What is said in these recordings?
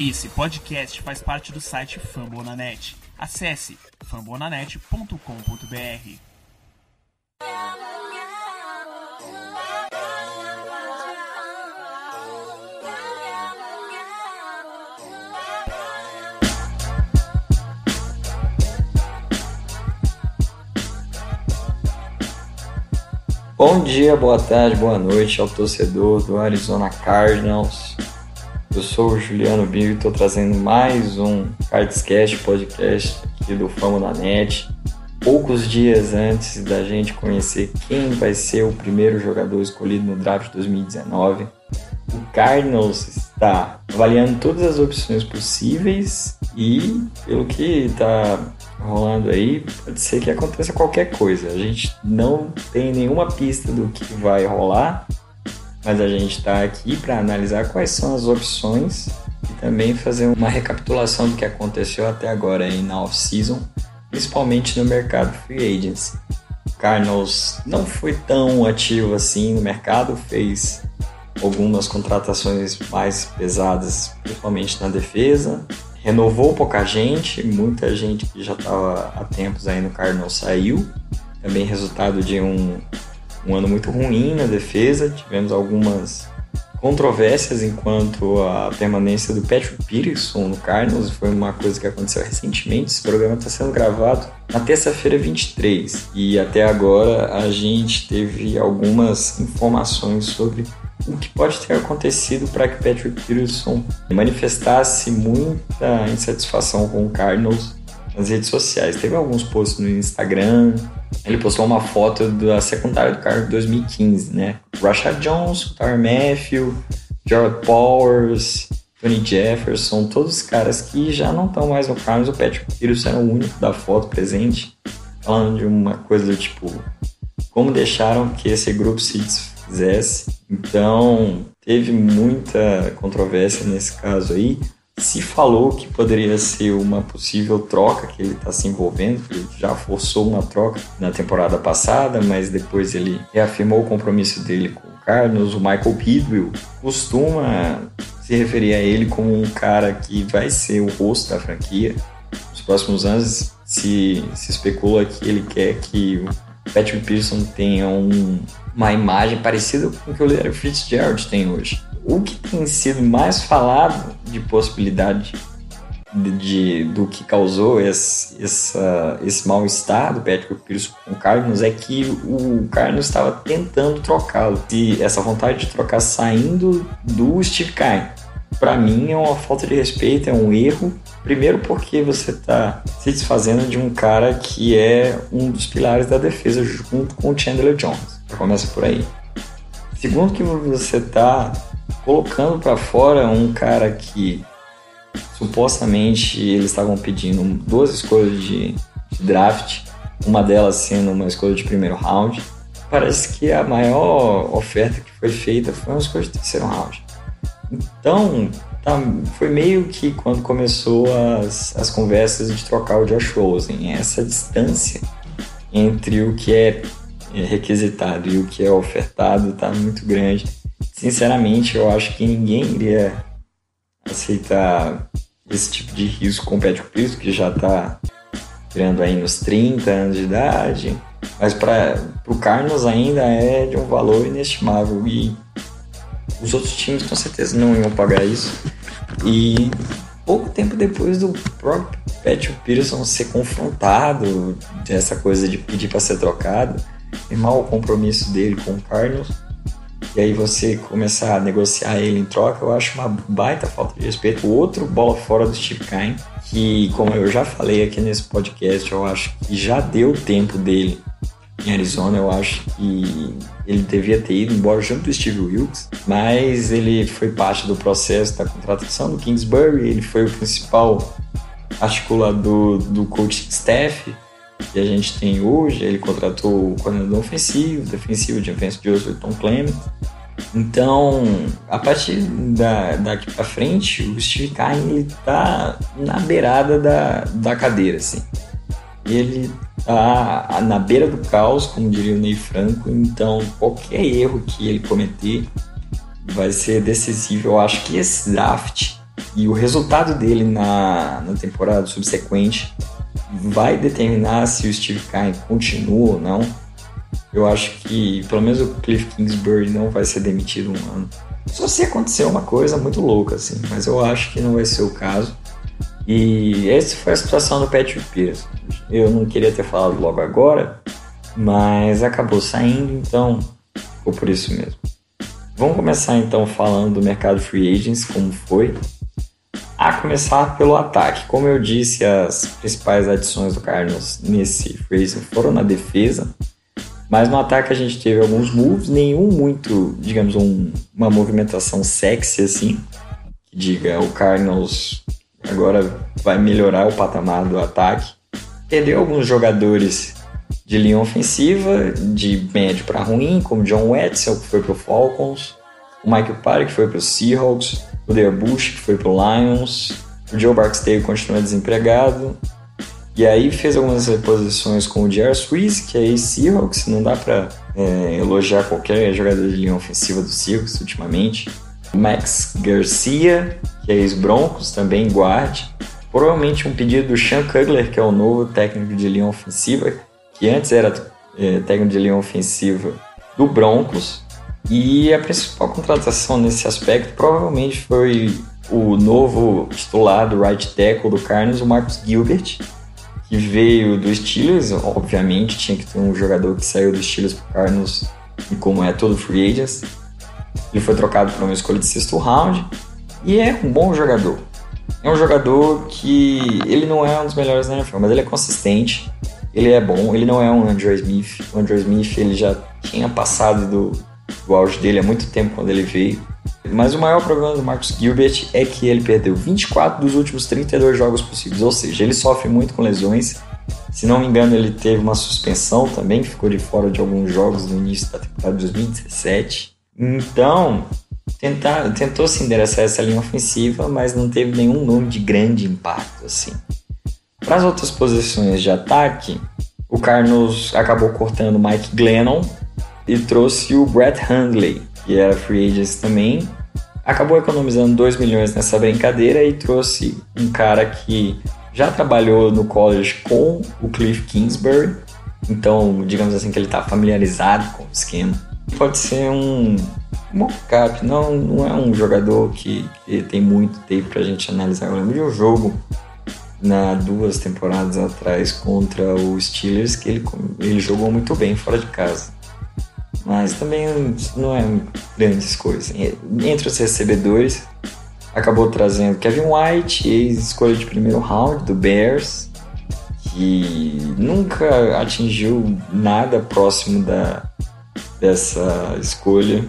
Esse podcast faz parte do site Fambonanet. Acesse fambonanet.com.br. Bom dia, boa tarde, boa noite ao torcedor do Arizona Cardinals. Eu sou o Juliano Bill e estou trazendo mais um Cardscast podcast aqui do Fama da Net. Poucos dias antes da gente conhecer quem vai ser o primeiro jogador escolhido no draft 2019, o Cardinals está avaliando todas as opções possíveis e, pelo que está rolando aí, pode ser que aconteça qualquer coisa. A gente não tem nenhuma pista do que vai rolar, mas a gente está aqui para analisar quais são as opções e também fazer uma recapitulação do que aconteceu até agora aí na off-season, principalmente no mercado free agency. Cardinals não foi tão ativo assim no mercado, fez algumas contratações mais pesadas, principalmente na defesa. Renovou pouca gente, muita gente que já estava há tempos aí no Cardinals saiu. Também resultado de um um ano muito ruim na defesa, tivemos algumas controvérsias enquanto a permanência do Patrick Peterson no Cardinals. Foi uma coisa que aconteceu recentemente. Esse programa está sendo gravado na terça-feira 23 e até agora a gente teve algumas informações sobre o que pode ter acontecido para que Patrick Peterson manifestasse muita insatisfação com o Cardinals nas redes sociais. Teve alguns posts no Instagram, ele postou uma foto da secundária do carro de 2015, né? Rashad Jones, Tyler Matthew, Jared Powers, Tony Jefferson, todos os caras que já não estão mais no Carlos. O Patrick Peterson era o único da foto presente, falando de uma coisa do tipo: como deixaram que esse grupo se desfizesse. Então, teve muita controvérsia nesse caso aí se falou que poderia ser uma possível troca que ele está se envolvendo, ele já forçou uma troca na temporada passada, mas depois ele reafirmou o compromisso dele com o Carlos. O Michael Pidwell costuma se referir a ele como um cara que vai ser o rosto da franquia nos próximos anos. Se, se especula que ele quer que o Patrick Pearson tenha um, uma imagem parecida com o que o Larry Fitzgerald tem hoje o que tem sido mais falado de possibilidade de, de do que causou esse, esse mal-estar do Patrick Pierce com o Cardinals é que o Cardinals estava tentando trocá-lo. E essa vontade de trocar saindo do Steve Kine. Para mim é uma falta de respeito, é um erro. Primeiro porque você está se desfazendo de um cara que é um dos pilares da defesa junto com o Chandler Jones. Começa por aí. Segundo que você está colocando para fora um cara que supostamente eles estavam pedindo duas escolhas de, de, draft, uma delas sendo uma escolha de primeiro round. Parece que a maior oferta que foi feita foi uma escolha de terceiro round. Então, tá, foi meio que quando começou as, as conversas de trocar o Josh Rosen, essa distância entre o que é requisitado e o que é ofertado está muito grande sinceramente, eu acho que ninguém iria aceitar esse tipo de risco com o Patrick Pierce, que já está tirando aí nos 30 anos de idade. Mas para o Carlos ainda é de um valor inestimável e os outros times com certeza não iam pagar isso. E pouco tempo depois do próprio Patrick Peterson ser confrontado dessa coisa de pedir para ser trocado, e mal o compromisso dele com o Carlos, e aí você começar a negociar ele em troca, eu acho uma baita falta de respeito. O outro bola fora do Steve Kine, que como eu já falei aqui nesse podcast, eu acho que já deu tempo dele em Arizona, eu acho que ele devia ter ido embora junto do Steve Wilkes, mas ele foi parte do processo da contratação do Kingsbury, ele foi o principal articulador do coaching staff que a gente tem hoje. Ele contratou o coordenador ofensivo, defensivo, de defensa de Tom Clement. Então, a partir da, daqui para frente, o Steve Kine está na beirada da, da cadeira, assim. Ele tá na beira do caos, como diria o Ney Franco, então qualquer erro que ele cometer vai ser decisivo. Eu acho que esse draft e o resultado dele na, na temporada subsequente vai determinar se o Steve Kine continua ou não. Eu acho que pelo menos o Cliff Kingsbury não vai ser demitido um ano. Só se acontecer uma coisa muito louca, assim, mas eu acho que não vai ser o caso. E essa foi a situação do Patrick Pierce. Eu não queria ter falado logo agora, mas acabou saindo, então ficou por isso mesmo. Vamos começar então falando do mercado free agents, como foi. Começar pelo ataque. Como eu disse, as principais adições do Cardinals nesse agent foram na defesa. Mas no ataque a gente teve alguns moves, nenhum muito, digamos, um, uma movimentação sexy assim. Que diga, o Cardinals agora vai melhorar o patamar do ataque. Perdeu alguns jogadores de linha ofensiva, de médio para ruim, como John Wetzel, que foi para o Falcons, o Michael Parry, que foi para o Seahawks, o Dale Bush, que foi para o Lions, o Joe Barksdale continua desempregado, e aí fez algumas reposições com o J.R. Swiss, que é ex-Seahawks, não dá para é, elogiar qualquer jogador de linha ofensiva do Seahawks ultimamente. Max Garcia, que é ex-Broncos, também guarde. Provavelmente um pedido do Sean Kugler, que é o novo técnico de linha ofensiva, que antes era é, técnico de linha ofensiva do Broncos. E a principal contratação nesse aspecto provavelmente foi o novo titular do right tackle do Cardinals, o Marcus Gilbert, que veio do Steelers, obviamente tinha que ter um jogador que saiu do Steelers pro Cardinals, e como é todo free agents, ele foi trocado por uma escolha de sexto round, e é um bom jogador. É um jogador que ele não é um dos melhores na NFL, mas ele é consistente, ele é bom, ele não é um Andrew Smith. O Andrew Smith ele já tinha passado do, do auge dele há muito tempo quando ele veio. Mas o maior problema do Marcus Gilbert é que ele perdeu 24 dos últimos 32 jogos possíveis, ou seja, ele sofre muito com lesões. Se não me engano, ele teve uma suspensão também, ficou de fora de alguns jogos no início da temporada de 2017. Então, tentar, tentou se endereçar essa linha ofensiva, mas não teve nenhum nome de grande impacto assim. Para as outras posições de ataque, o Carlos acabou cortando Mike Glennon e trouxe o Brett Hundley, que era free agent também. Acabou economizando 2 milhões nessa brincadeira e trouxe um cara que já trabalhou no college com o Cliff Kingsbury, então digamos assim que ele está familiarizado com o esquema. Pode ser um mocap, não, não é um jogador que, que tem muito tempo para a gente analisar. Eu lembro de um jogo na duas temporadas atrás contra o Steelers que ele, ele jogou muito bem fora de casa mas também não é grandes coisas. Entre os recebedores, acabou trazendo Kevin White, ex-escolha de primeiro round do Bears, que nunca atingiu nada próximo da, dessa escolha.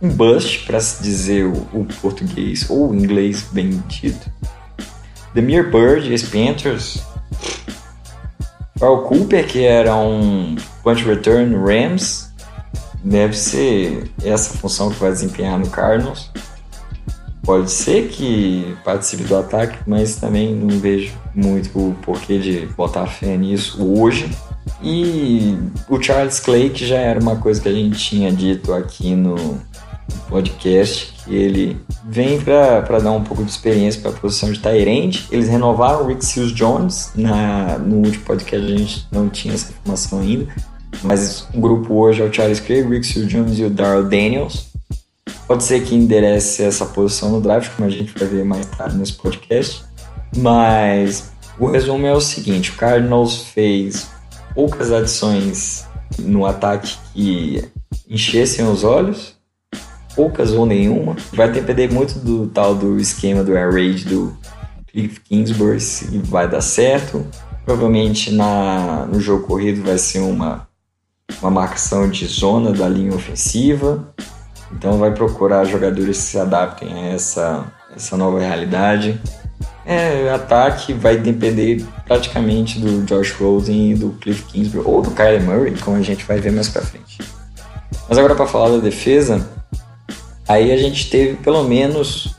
Um bust, para se dizer o, o, português ou o inglês bem dito. Demir Bird, ex-Panthers. Carl Cooper, que era um punch return Rams, deve ser essa função que vai desempenhar no Cardinals. Pode ser que participe do ataque, mas também não vejo muito o porquê de botar fé nisso hoje. E o Charles Clay, que já era uma coisa que a gente tinha dito aqui no podcast, que ele vem para dar um pouco de experiência para a posição de Tyrande. Eles renovaram o Rick Seals Jones, na, no último podcast a gente não tinha essa informação ainda, mas o grupo hoje é o Charles Craig, Rick Seal Jones e o Darrell Daniels. Pode ser que enderece essa posição no draft, como a gente vai ver mais tarde nesse podcast. Mas o resumo é o seguinte: o Cardinals fez poucas adições no ataque que enchessem os olhos, poucas ou nenhuma. Vai depender muito do tal do esquema do air raid do Cliff Kingsbury se vai dar certo. Provavelmente na, no jogo corrido vai ser uma uma marcação de zona da linha ofensiva. Então vai procurar jogadores que se adaptem a essa, essa nova realidade. É, ataque vai depender praticamente do Josh Rosen e do Cliff Kingsbury ou do Kyler Murray, como a gente vai ver mais pra frente. Mas agora para falar da defesa, aí a gente teve pelo menos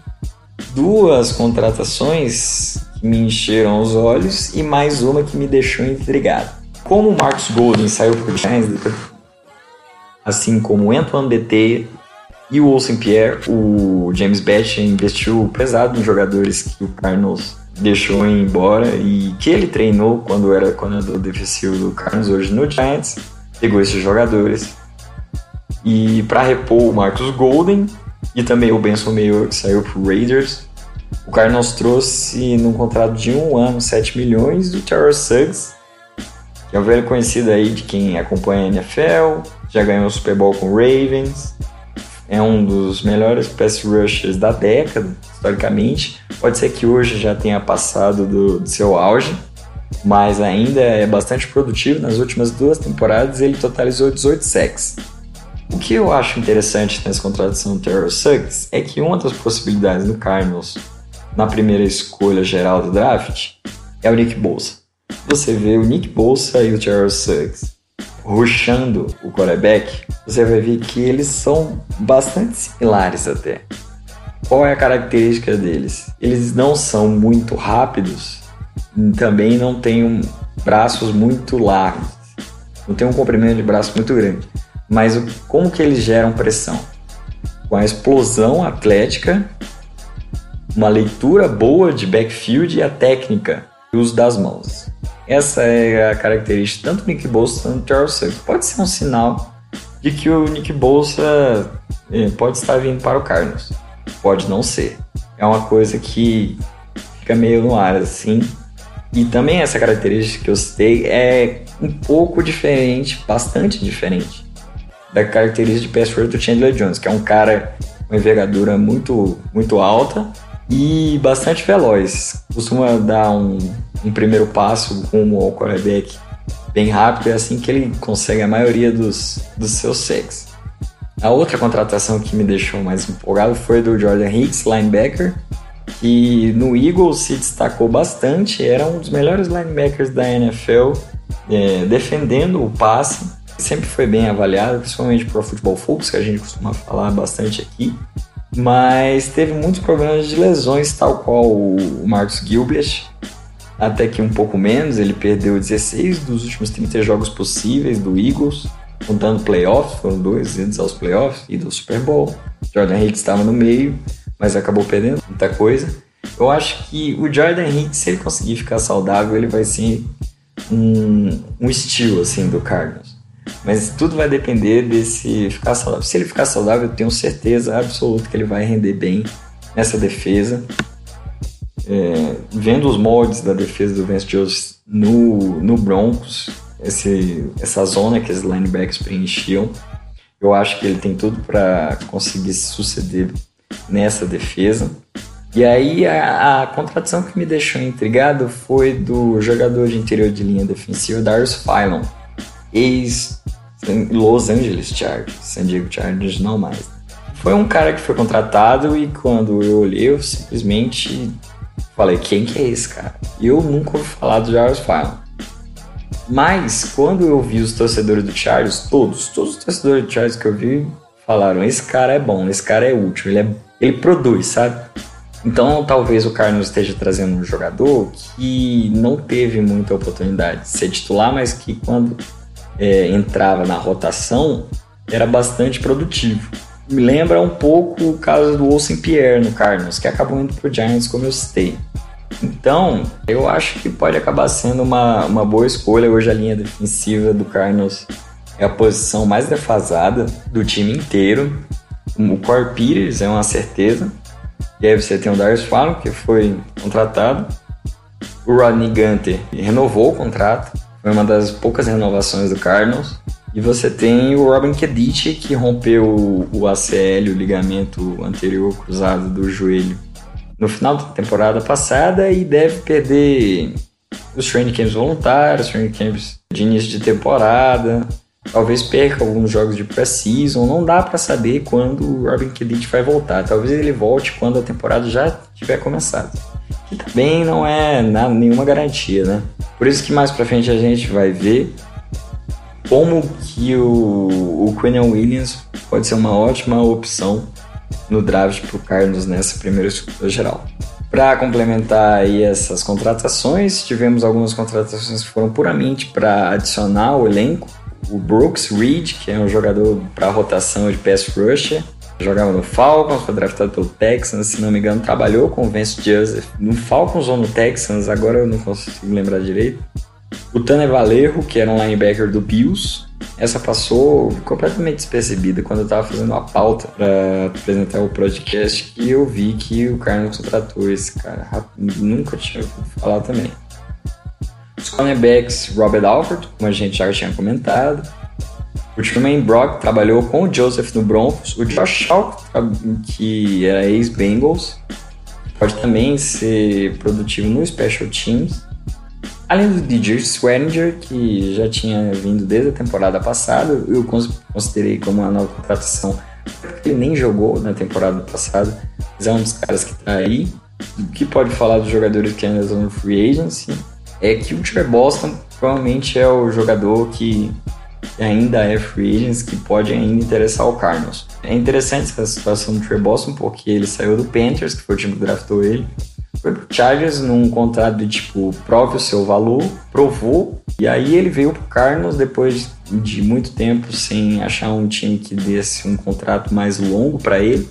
duas contratações que me encheram os olhos e mais uma que me deixou intrigado. Como o Marcos Golden saiu por Giants, assim como o Antoine BT E o Olsen Pierre, o James Batch investiu pesado nos jogadores que o Cardinals deixou ir embora e que ele treinou quando era coordenador defensivo do Cardinals, hoje no Giants. Pegou esses jogadores. E para repor o Marcus Golden e também o Benson Mayor, que saiu pro Raiders, o Cardinals trouxe num contrato de um ano 7 milhões do Terrell Suggs, é um velho conhecido aí de quem acompanha a NFL, já ganhou o Super Bowl com o Ravens, é um dos melhores pass rushers da década, historicamente. Pode ser que hoje já tenha passado do, do seu auge, mas ainda é bastante produtivo. Nas últimas duas temporadas ele totalizou 18 sacks. O que eu acho interessante nessa contratação do Terrell Suggs é que uma das possibilidades no Cardinals na primeira escolha geral do draft é o Nick Bolsa. Você vê o Nick Bolsa e o Terrell Suggs rushando o quarterback, você vai ver que eles são bastante similares até. Qual é a característica deles? Eles não são muito rápidos, também não têm braços muito largos, não tem um comprimento de braço muito grande. Mas como que eles geram pressão? Com a explosão atlética, uma leitura boa de backfield e a técnica e uso das mãos. Essa é a característica tanto do Nick Bolsa quanto do Suggs. Pode ser um sinal de que o Nick Bolsa eh, pode estar vindo para o Cardinals. Pode não ser. É uma coisa que fica meio no ar assim. E também essa característica que eu citei é um pouco diferente, bastante diferente da característica de pass do Chandler Jones, que é um cara com envergadura muito, muito alta e bastante veloz. Costuma dar um um primeiro passo rumo ao quarterback bem rápido, é assim que ele consegue a maioria dos, dos seus sacks. A outra contratação que me deixou mais empolgado foi do Jordan Hicks, linebacker, que no Eagles se destacou bastante, era um dos melhores linebackers da NFL, é, defendendo o passe, sempre foi bem avaliado, principalmente para o Football Focus, que a gente costuma falar bastante aqui, mas teve muitos problemas de lesões, tal qual o Marcus Gilbert, até que um pouco menos, ele perdeu 16 dos últimos 30 jogos possíveis do Eagles, contando playoffs, foram dois idos aos playoffs e do Super Bowl. Jordan Hicks estava no meio, mas acabou perdendo muita coisa. Eu acho que o Jordan Hicks, se ele conseguir ficar saudável, ele vai ser um, um estilo assim do Cardinals. Mas tudo vai depender desse ficar saudável. Se ele ficar saudável, eu tenho certeza absoluta que ele vai render bem nessa defesa é, vendo os moldes da defesa do Vance Joseph no, no Broncos, esse, essa zona que os linebackers preenchiam, eu acho que ele tem tudo para conseguir se suceder nessa defesa. E aí a, a, contratação que me deixou intrigado foi do jogador de interior de linha defensiva Darius Phylon, ex Los Angeles Chargers, San Diego Chargers não mais. Foi um cara que foi contratado e quando eu olhei eu simplesmente Falei, quem que é esse cara? Eu nunca ouvi falar do Jarvis Fallon. Mas quando eu vi os torcedores do Charles, todos, todos os torcedores do Charles que eu vi falaram: esse cara é bom, esse cara é útil, ele, é, ele produz, sabe? Então talvez o Carlos esteja trazendo um jogador que não teve muita oportunidade de ser titular, mas que quando é, entrava na rotação era bastante produtivo me lembra um pouco o caso do Olsen Pierre no Cardinals, que acabou indo pro Giants, como eu citei. Então, eu acho que pode acabar sendo uma, uma boa escolha. Hoje a linha defensiva do Cardinals é a posição mais defasada do time inteiro. O Corey Peters é uma certeza. E aí você tem o Darius Fallon, que foi contratado. O Rodney Gunter renovou o contrato. Foi uma das poucas renovações do Cardinals. E você tem o Robin Kedici, que rompeu o ACL, o ligamento anterior cruzado do joelho, no final da temporada passada e deve perder os training camps voluntários, os training camps de início de temporada. Talvez perca alguns jogos de pré-season. Não dá para saber quando o Robin Kedici vai voltar. Talvez ele volte quando a temporada já tiver começado. Que também não é nada, nenhuma garantia, né? Por isso que mais pra frente a gente vai ver como que o, o Williams pode ser uma ótima opção no draft para o Cardinals nessa primeira escolha geral. Para complementar aí essas contratações, tivemos algumas contratações que foram puramente para adicionar o elenco. O Brooks Reed, que é um jogador para rotação de pass rusher, jogava no Falcons, foi draftado pelo Texans, se não me engano, trabalhou com o Vance Joseph no Falcons ou no Texans, agora eu não consigo lembrar direito. O Tanner Valerro, que era um linebacker do Bills, essa passou completamente despercebida quando eu estava fazendo uma pauta para apresentar o podcast e eu vi que o Cardinals contratou esse cara. Nunca tinha ouvido falar também. Os cornerbacks, Robert Alford, como a gente já tinha comentado. O Truman Brock trabalhou com o Joseph no Broncos. O Josh Shaw, que era ex-Bengals, pode também ser produtivo no Special Teams. Além do DJ Swearinger, que já tinha vindo desde a temporada passada, eu considerei como uma nova contratação, porque ele nem jogou na temporada passada, mas é um dos caras que está aí. O que pode falar dos jogadores que ainda estão no free agency é que o Trey Boston provavelmente é o jogador que ainda é free agents, que pode ainda interessar o Cardinals. É interessante essa situação do Trey Boston, porque ele saiu do Panthers, que foi o time que draftou ele, Chargers num contrato de tipo, prove o seu valor, provou, e aí ele veio pro Cardinals depois de muito tempo sem achar um time que desse um contrato mais longo para ele.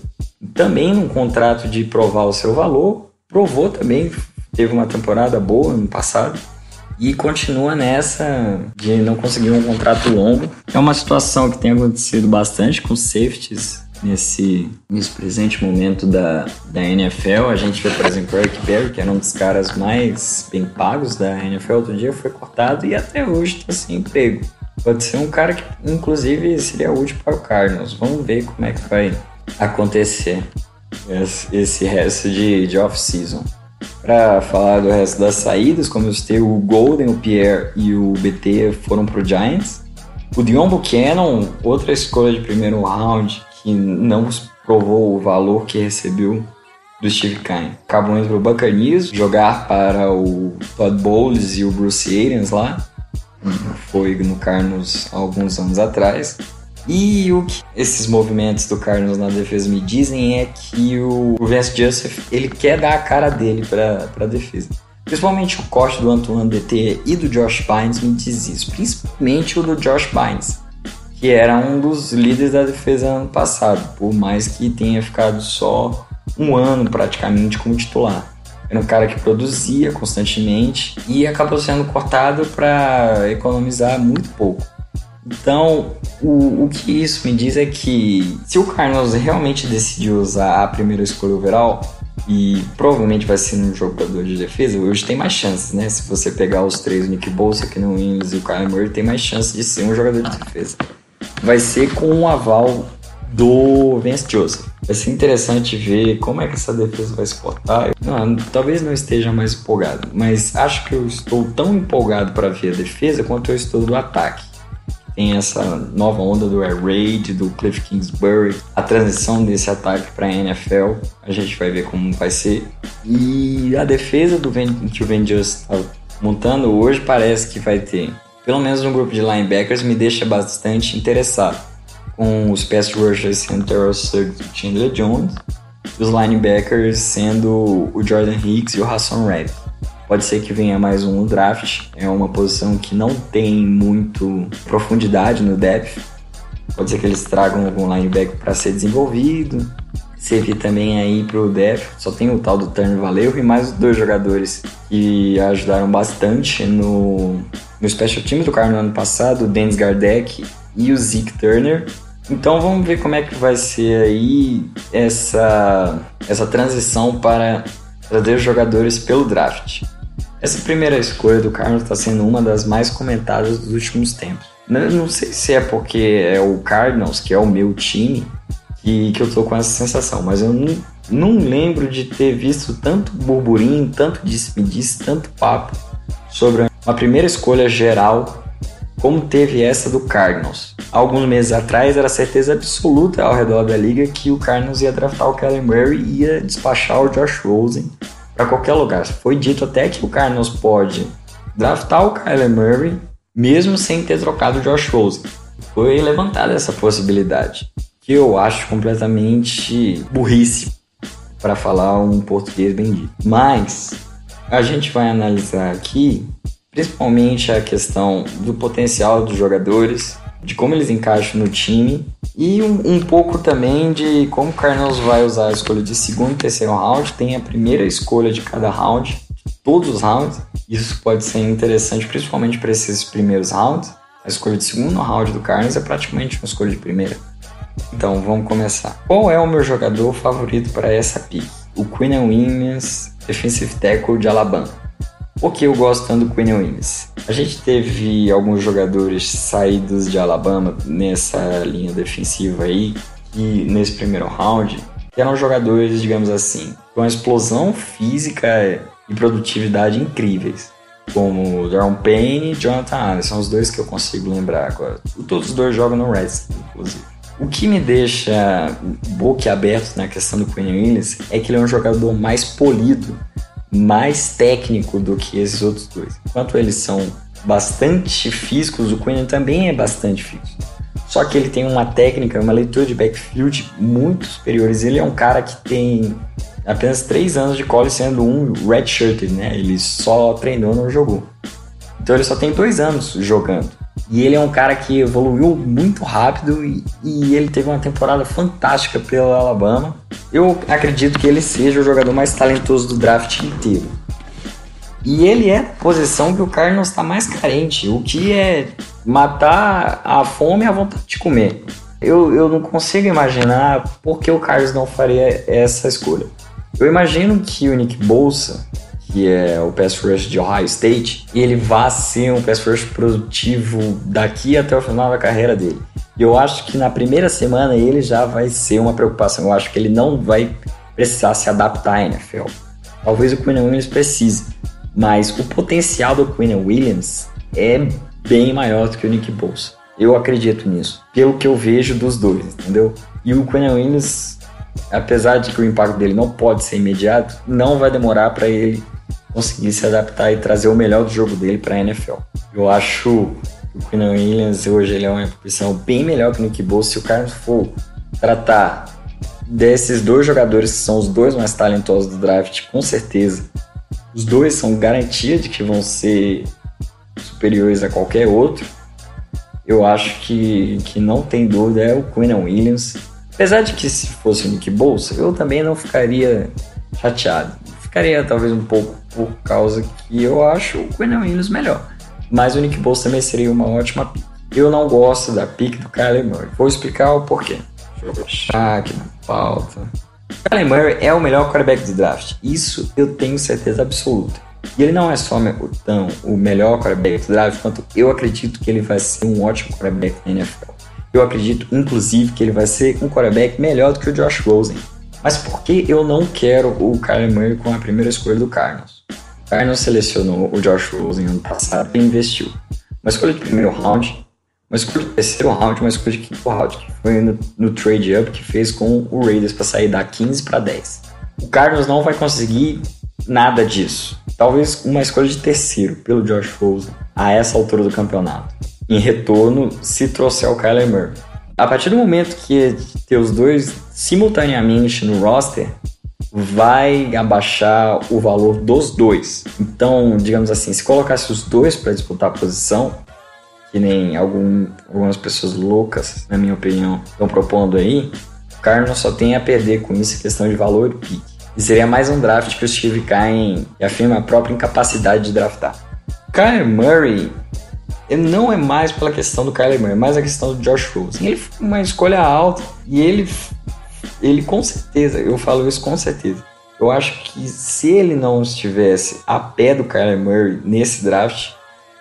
Também num contrato de provar o seu valor, provou também, teve uma temporada boa no passado e continua nessa de não conseguir um contrato longo. É uma situação que tem acontecido bastante com safeties nesse, nesse presente momento da, da NFL. A gente vê, por exemplo, o Eric Berry, que era um dos caras mais bem pagos da NFL, outro dia foi cortado e até hoje está sem emprego. Pode ser um cara que, inclusive, seria útil para o Cardinals. Vamos ver como é que vai acontecer esse resto de, de off-season. Para falar do resto das saídas, como eu citei, o Golden, o Pierre e o BT foram para o Giants. O Dion Buchanan, outra escolha de primeiro round, que não provou o valor que recebeu do Steve Kine. Acabou indo pro Buccaneers, jogar para o Todd Bowles e o Bruce Arians lá. Foi no Carlos alguns anos atrás. E o que esses movimentos do Carlos na defesa me dizem é que o Vance Joseph ele quer dar a cara dele para a defesa. Principalmente o corte do Antoine DT e do Josh Bynes me diz isso. Principalmente o do Josh Bynes que era um dos líderes da defesa ano passado, por mais que tenha ficado só um ano praticamente como titular. Era um cara que produzia constantemente e acabou sendo cortado para economizar muito pouco. Então, o, o que isso me diz é que se o Carlos realmente decidiu usar a primeira escolha overall, e provavelmente vai ser um jogador de defesa, hoje tem mais chances, né? Se você pegar os três, o Nick Bolsa, que não Williams e o Kyle Murray, tem mais chance de ser um jogador de defesa vai ser com o aval do Vance Joseph. Vai ser interessante ver como é que essa defesa vai se portar. Não, talvez não esteja mais empolgado, mas acho que eu estou tão empolgado para ver a defesa quanto eu estou do ataque. Tem essa nova onda do Air Raid, do Cliff Kingsbury, a transição desse ataque para a NFL. A gente vai ver como vai ser. E a defesa do Van, que o Van está montando hoje parece que vai ter pelo menos no grupo de linebackers, me deixa bastante interessado. Com os pass rushers sendo Terrell Suggs e Chandler Jones, e os linebackers sendo o Jordan Hicks e o Hassan Red. Pode ser que venha mais um no draft, é uma posição que não tem muito profundidade no depth. Pode ser que eles tragam algum linebacker para ser desenvolvido. Servir também aí para o depth, só tem o tal do Turner Valeu e mais dois jogadores que ajudaram bastante no no Special Teams do Carlos no ano passado, o Dennis Gardeck e o Zeke Turner. Então vamos ver como é que vai ser aí essa, essa transição para trazer jogadores pelo draft. Essa primeira escolha do Carlos está sendo uma das mais comentadas dos últimos tempos. Não, não, sei se é porque é o Cardinals, que é o meu time, que, que eu tô com essa sensação, mas eu não, lembro de ter visto tanto burburinho, tanto disse-me-disse, tanto papo sobre uma primeira escolha geral como teve essa do Cardinals. Alguns meses atrás era certeza absoluta ao redor da liga que o Cardinals ia draftar o Kellen Murray e ia despachar o Josh Rosen para qualquer lugar. Foi dito até que o Cardinals pode draftar o Kellen Murray mesmo sem ter trocado o Josh Rosen. Foi levantada essa possibilidade, que eu acho completamente burrice para falar um português bem dito. Mas a gente vai analisar aqui principalmente a questão do potencial dos jogadores de como eles encaixam no time e um, um, pouco também de como o Cardinals vai usar a escolha de segundo e terceiro round. Tem a primeira escolha de cada round, todos os rounds. Isso pode ser interessante, principalmente para esses primeiros rounds. A escolha de segundo round do Cardinals é praticamente uma escolha de primeira. Então vamos começar. Qual é o meu jogador favorito para essa pick? O Quinn Williams, defensive tackle de Alabama. Por que eu gosto tanto do Quinn Williams? A gente teve alguns jogadores saídos de Alabama nessa linha defensiva aí, e nesse primeiro round, eram jogadores, digamos assim, com uma explosão física e produtividade incríveis, como Daron Payne e Jonathan Allen, são os dois que eu consigo lembrar agora. Todos os dois jogam no Reds, inclusive. O que me deixa boquiaberto na questão do Quinn Williams é que ele é um jogador mais polido mais técnico do que esses outros dois. Enquanto eles são bastante físicos, o Quinn também é bastante físico. Só que ele tem uma técnica, uma leitura de backfield muito superiores. Ele é um cara que tem apenas 3 anos de college, sendo um redshirted, né? Ele só treinou, não jogou. Então ele só tem 2 anos jogando. E ele é um cara que evoluiu muito rápido e, e, ele teve uma temporada fantástica pela Alabama. Eu acredito que ele seja o jogador mais talentoso do draft inteiro. E ele é a posição que o Cardinals está mais carente, o que é matar a fome e a vontade de comer. Eu, eu não consigo imaginar por que o Cardinals não faria essa escolha. Eu imagino que o Nick Bolsa que é o pass rush de Ohio State, ele vai ser um pass rush produtivo daqui até o final da carreira dele. Eu acho que na primeira semana ele já vai ser uma preocupação. Eu acho que ele não vai precisar se adaptar à NFL. Talvez o Quinn Williams precise, mas o potencial do Quinn Williams é bem maior do que o Nick Bosa. Eu acredito nisso, pelo que eu vejo dos dois, entendeu? E o Quinn Williams, apesar de que o impacto dele não pode ser imediato, não vai demorar para ele conseguir se adaptar e trazer o melhor do jogo dele para a NFL. Eu acho que o Quinn Williams hoje ele é uma posição bem melhor que o Nick Bosa. Se o Carlos for tratar desses dois jogadores que são os dois mais talentosos do draft, com certeza, os dois são garantia de que vão ser superiores a qualquer outro. Eu acho que, que não tem dúvida é o Quinn Williams. Apesar de que se fosse o Nick Bolsa, eu também não ficaria chateado. Ficaria talvez um pouco por causa que eu acho o Quinn Williams melhor. Mas o Nick Bosa também seria uma ótima pick. Eu não gosto da pick do Kyler Murray. Vou explicar o porquê. Deixa eu baixar aqui na pauta. Kyler Murray é o melhor quarterback do draft. Isso eu tenho certeza absoluta. E ele não é só tão o melhor quarterback do draft, quanto eu acredito que ele vai ser um ótimo quarterback na NFL. Eu acredito, inclusive, que ele vai ser um quarterback melhor do que o Josh Rosen. Mas por que eu não quero o Kyler Murray com a primeira escolha do Cardinals? O Cardinals selecionou o Josh Rosen ano passado e investiu. Uma escolha de primeiro round, uma escolha de terceiro round, uma escolha de quinto round, que foi no, no trade up que fez com o Raiders para sair da 15 para 10. O Cardinals não vai conseguir nada disso. Talvez uma escolha de terceiro pelo Josh Rosen a essa altura do campeonato. Em retorno, se trouxer o Kyler Murray. A partir do momento que ter os dois simultaneamente no roster, vai abaixar o valor dos dois. Então, digamos assim, se colocasse os dois para disputar a posição, que nem algum, algumas pessoas loucas, na minha opinião, estão propondo aí, o Cardinals só tem a perder com isso a questão de valor e pique. E seria mais um draft que o Steve Kine afirma a própria incapacidade de draftar. Kyler Murray não é mais pela questão do Kyler Murray, é mais a questão do Josh Rosen. Ele foi uma escolha alta e ele, ele com certeza, eu falo isso com certeza. Eu acho que se ele não estivesse a pé do Kyler Murray nesse draft,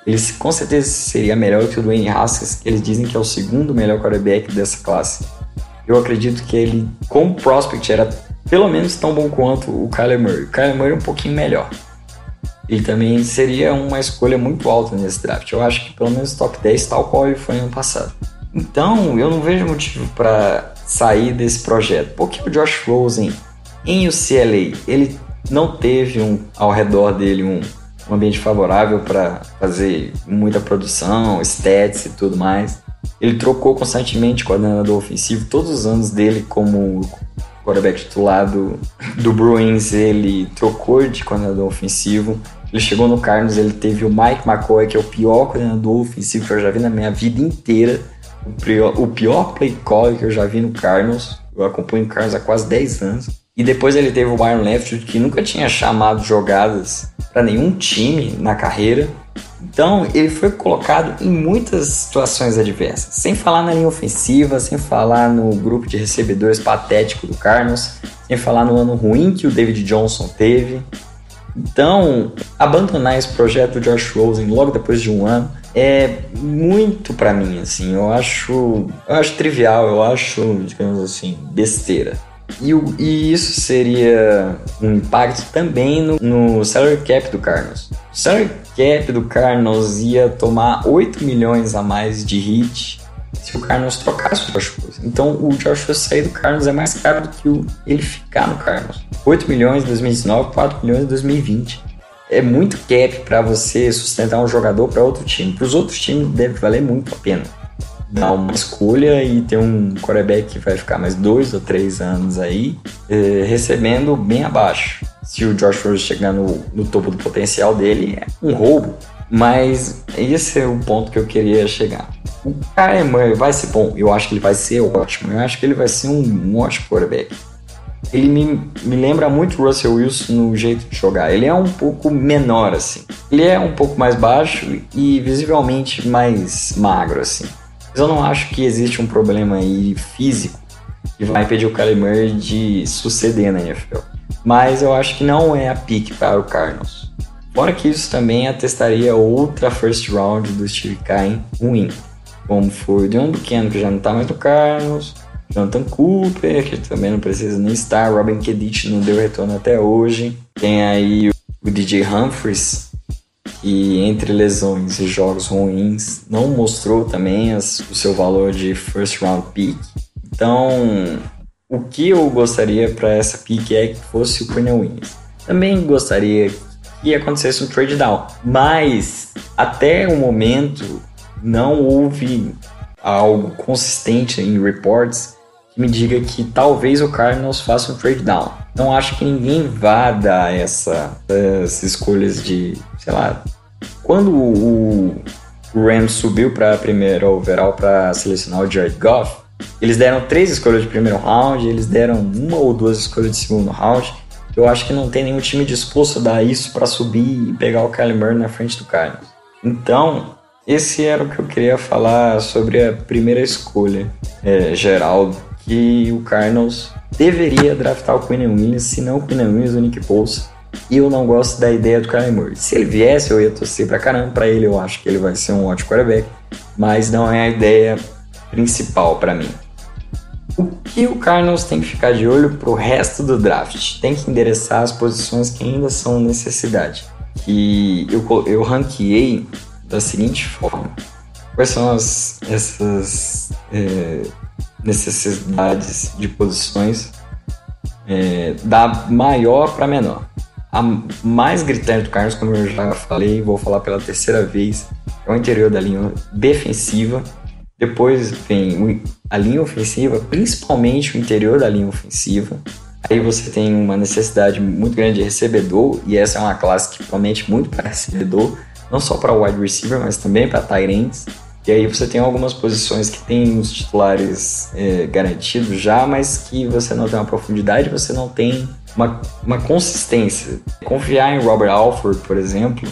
ele com certeza seria melhor que o Dwayne Haskins, que eles dizem que é o segundo melhor quarterback dessa classe. Eu acredito que ele, como prospect, era pelo menos tão bom quanto o Kyler Murray. O Kyler Murray é um pouquinho melhor. Ele também seria uma escolha muito alta nesse draft. Eu acho que pelo menos top 10, tal qual ele foi ano passado. Então, eu não vejo motivo para sair desse projeto. Porque o Josh Rosen em UCLA, ele não teve um, ao redor dele um, um ambiente favorável para fazer muita produção, stats e tudo mais. Ele trocou constantemente coordenador ofensivo todos os anos dele como quarterback titular do, do Bruins, ele trocou de coordenador ofensivo. Ele chegou no Cardinals, ele teve o Mike McCoy, que é o pior coordenador ofensivo que eu já vi na minha vida inteira. o pior play call que eu já vi no Cardinals. Eu acompanho o Cardinals há quase 10 anos. E depois ele teve o Byron Leftwich, que nunca tinha chamado jogadas para nenhum time na carreira. Então, ele foi colocado em muitas situações adversas. Sem falar na linha ofensiva, sem falar no grupo de recebedores patético do Cardinals, sem falar no ano ruim que o David Johnson teve. Então, abandonar esse projeto do Josh Rosen logo depois de um ano é muito para mim, assim. Eu acho, eu acho trivial, eu acho, digamos assim, besteira. E, e, isso seria um impacto também no, no salary cap do Cardinals. O salary cap do Cardinals ia tomar 8 milhões a mais de hit se o Cardinals trocasse o Josh Rosen. Então o Josh Rosen sair do Cardinals é mais caro do que o, ele ficar no Cardinals. 8 milhões em 2019, 4 milhões em 2020. É muito cap para você sustentar um jogador para outro time. Para os outros times deve valer muito a pena dar uma escolha e ter um quarterback que vai ficar mais dois ou três anos aí, eh, recebendo bem abaixo. Se o Josh Rosen chegar no, no topo do potencial dele, é um roubo. Mas esse é o ponto que eu queria chegar. O Kyler Murray vai ser bom? Eu acho que ele vai ser ótimo. Eu acho que ele vai ser um, um ótimo quarterback. Ele me, me lembra muito Russell Wilson no jeito de jogar. Ele é um pouco menor, assim. Ele é um pouco mais baixo e visivelmente mais magro, assim. Mas eu não acho que existe um problema aí físico que vai impedir o Kyler de suceder na NFL. Mas eu acho que não é a pique para o Cardinals. Fora que isso também atestaria outra first round do Steve Kine ruim, como foi o Deon Buchanan, que já não está mais no Cardinals, Jonathan Cooper, que também não precisa nem estar, Robin Kedich não deu retorno até hoje, tem aí o DJ Humphries, que entre lesões e jogos ruins não mostrou também as, o seu valor de first round pick. Então, o que eu gostaria para essa pick é que fosse o Quinn Williams. Também gostaria que acontecesse um trade down, mas até o momento não houve algo consistente em reports que me diga que talvez o Cardinals faça um trade down. Não acho que ninguém vá dar essa, essas escolhas de sei lá, quando o, o Rams subiu para a primeira overall para selecionar o Jared Goff, eles deram três escolhas de primeiro round, eles deram uma ou duas escolhas de segundo round. Eu acho que não tem nenhum time disposto a dar isso para subir e pegar o Kyler Murray na frente do Cardinals. Então, esse era o que eu queria falar sobre a primeira escolha é, geral, que o Cardinals deveria draftar o Quinn Williams, se não o Quinn Williams, o Nick Bosa e eu não gosto da ideia do Kyler Murray. Se ele viesse, eu ia torcer pra caramba pra ele. Eu acho que ele vai ser um ótimo quarterback. Mas não é a ideia principal para mim. O que o Cardinals tem que ficar de olho pro resto do draft? Tem que endereçar as posições que ainda são necessidade. E eu, eu ranqueei da seguinte forma. Quais são as, essas é, necessidades de posições é, da maior para menor? A mais gritante do Carlos, como eu já falei, vou falar pela terceira vez, é o interior da linha defensiva. Depois vem a linha ofensiva, principalmente o interior da linha ofensiva. Aí você tem uma necessidade muito grande de recebedor, e essa é uma classe que promete muito para recebedor, não só para wide receiver, mas também para tight ends. E aí você tem algumas posições que tem os titulares é, garantidos já, mas que você não tem uma profundidade, você não tem uma, uma consistência. Confiar em Robert Alford, por exemplo,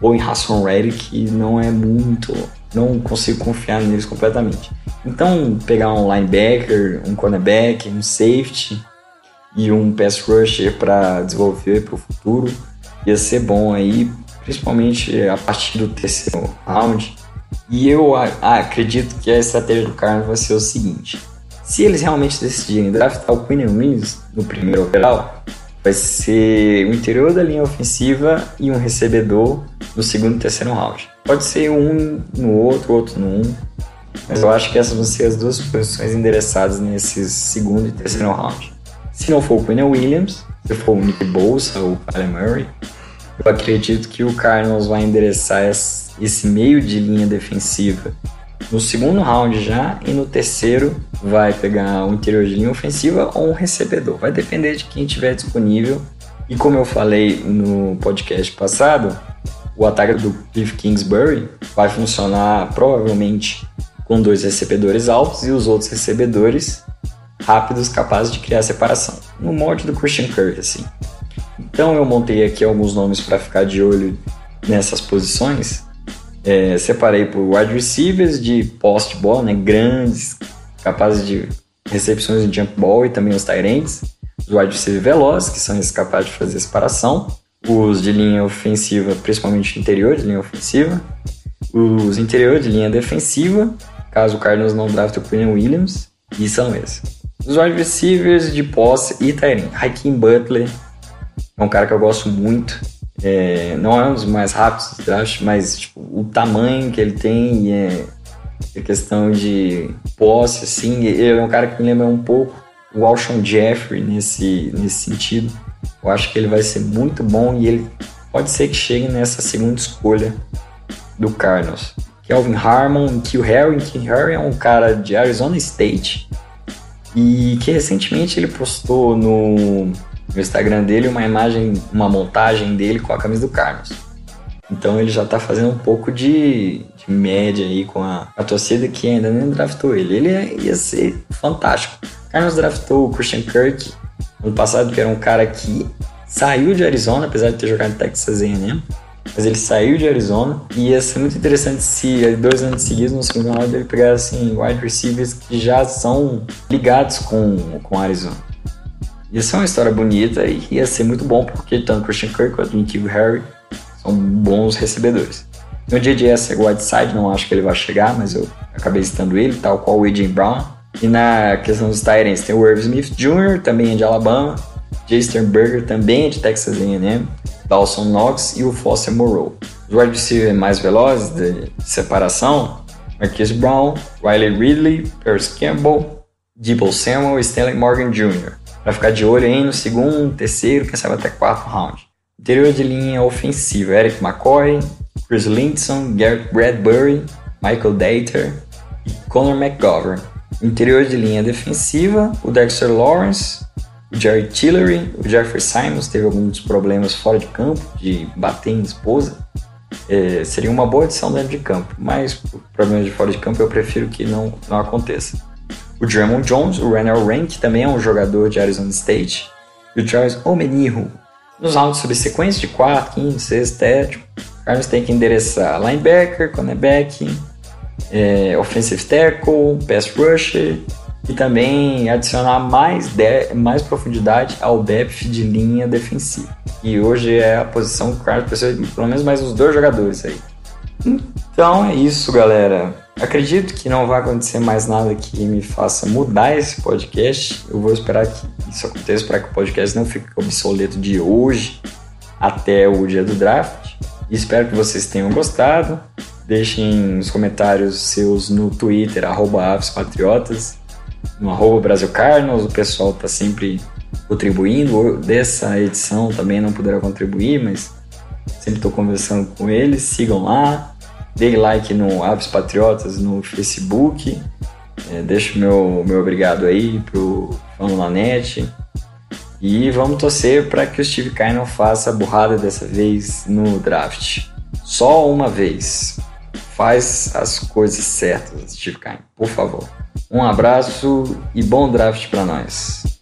ou em Hassan Reddick não é muito. Não consigo confiar neles completamente. Então, pegar um linebacker, um cornerback, um safety e um pass rusher para desenvolver para o futuro ia ser bom aí, principalmente a partir do terceiro round. E eu acredito que a estratégia do Carlos vai ser o seguinte: se eles realmente decidirem draftar o Quinn Williams no primeiro overall, vai ser o interior da linha ofensiva e um recebedor no segundo e terceiro round. Pode ser um no outro, outro no um, mas eu acho que essas vão ser as duas posições endereçadas nesses segundo e terceiro round. Se não for o Quinn Williams, se for o Nick Bolsa ou o Kyler Murray, eu acredito que o Cardinals vai endereçar esse meio de linha defensiva no segundo round já e no terceiro vai pegar um interior de linha ofensiva ou um recebedor. Vai depender de quem tiver disponível. E como eu falei no podcast passado, o ataque do Cliff Kingsbury vai funcionar provavelmente com dois recebedores altos e os outros recebedores rápidos capazes de criar separação. No molde do Christian Kirk, assim. Então eu montei aqui alguns nomes para ficar de olho nessas posições. É, separei por wide receivers de post ball, né, grandes, capazes de recepções de jump ball e também os ends. Os wide receivers velozes, que são esses capazes de fazer separação. Os de linha ofensiva, principalmente interior de linha ofensiva. Os interior de linha defensiva, caso o Cardinals não draft o Quinn Williams. E são esses. Os wide receivers de posse e end. Hakeem Butler é um cara que eu gosto muito. É, não é um dos mais rápidos do draft, mas tipo, o tamanho que ele tem é a questão de posse, assim, ele é um cara que me lembra um pouco o Alshon Jeffrey nesse, nesse sentido. Eu acho que ele vai ser muito bom e ele pode ser que chegue nessa segunda escolha do Cardinals. Kelvin Harmon, Kill Harry. Kill Harry é um cara de Arizona State e que recentemente ele postou no no Instagram dele uma imagem, uma montagem dele com a camisa do Carlos. Então ele já tá fazendo um pouco de, de média aí com a, a, torcida que ainda nem draftou ele. Ele ia, ia ser fantástico. Carlos draftou o Christian Kirk ano passado, que era um cara que saiu de Arizona, apesar de ter jogado Texas A&M. Mas ele saiu de Arizona e ia ser muito interessante se dois anos seguidos, no segundo round, ele pegasse assim, wide receivers que já são ligados com, com Arizona. Ia ser uma história bonita e ia ser muito bom, porque tanto Christian Kirk quanto Nikhil Harry são bons recebedores. No o Whiteside, não acho que ele vai chegar, mas eu acabei citando ele, tal qual o A.J. Brown. E na questão dos Tyrants, tem o Irv Smith Jr., também é de Alabama, Jay Sternberger, também é de Texas A&M, Dawson Knox e o Foster Moreau. Os wide receivers mais velozes de separação, Marquise Brown, Riley Ridley, Paris Campbell, Debo Samuel e Stanley Morgan Jr para ficar de olho aí no segundo, terceiro, quem sabe até quarto round. Interior de linha ofensiva: Eric McCoy, Chris Lindson, Garrett Bradbury, Michael Dater e Conor McGovern. Interior de linha defensiva: o Dexter Lawrence, o Jerry Tillery, o Jeffrey Simons teve alguns problemas fora de campo, de bater em esposa. É, seria uma boa adição dentro de campo, mas por problemas de fora de campo eu prefiro que não, não aconteça o Drummond Jones, o Rain, que também é um jogador de Arizona State, e o Charles Omenihu. Nos rounds subsequentes de 4, 15, 6, 7, o Carlos tem que endereçar linebacker, cornerback, é, offensive tackle, pass rusher e também adicionar mais, de, mais profundidade ao depth de linha defensiva. E hoje é a posição que o Carlos precisa de pelo menos mais uns dois jogadores aí. Então é isso, galera. Acredito que não vai acontecer mais nada que me faça mudar esse podcast. Eu vou esperar que isso aconteça para que o podcast não fique obsoleto de hoje até o dia do draft. espero que vocês tenham gostado. Deixem nos comentários seus no Twitter, arroba Patriotas, no arroba Brasil Carlos. O pessoal está sempre contribuindo. Dessa edição também não puderam contribuir, mas sempre estou conversando com eles. Sigam lá. Dê like no Aves Patriotas no Facebook. É, deixa o meu, meu obrigado aí pro Fórmula Net. E vamos torcer para que o Steve Kyle não faça a burrada dessa vez no draft. Só uma vez. Faz as coisas certas, Steve Kyle, por favor. Um abraço e bom draft para nós.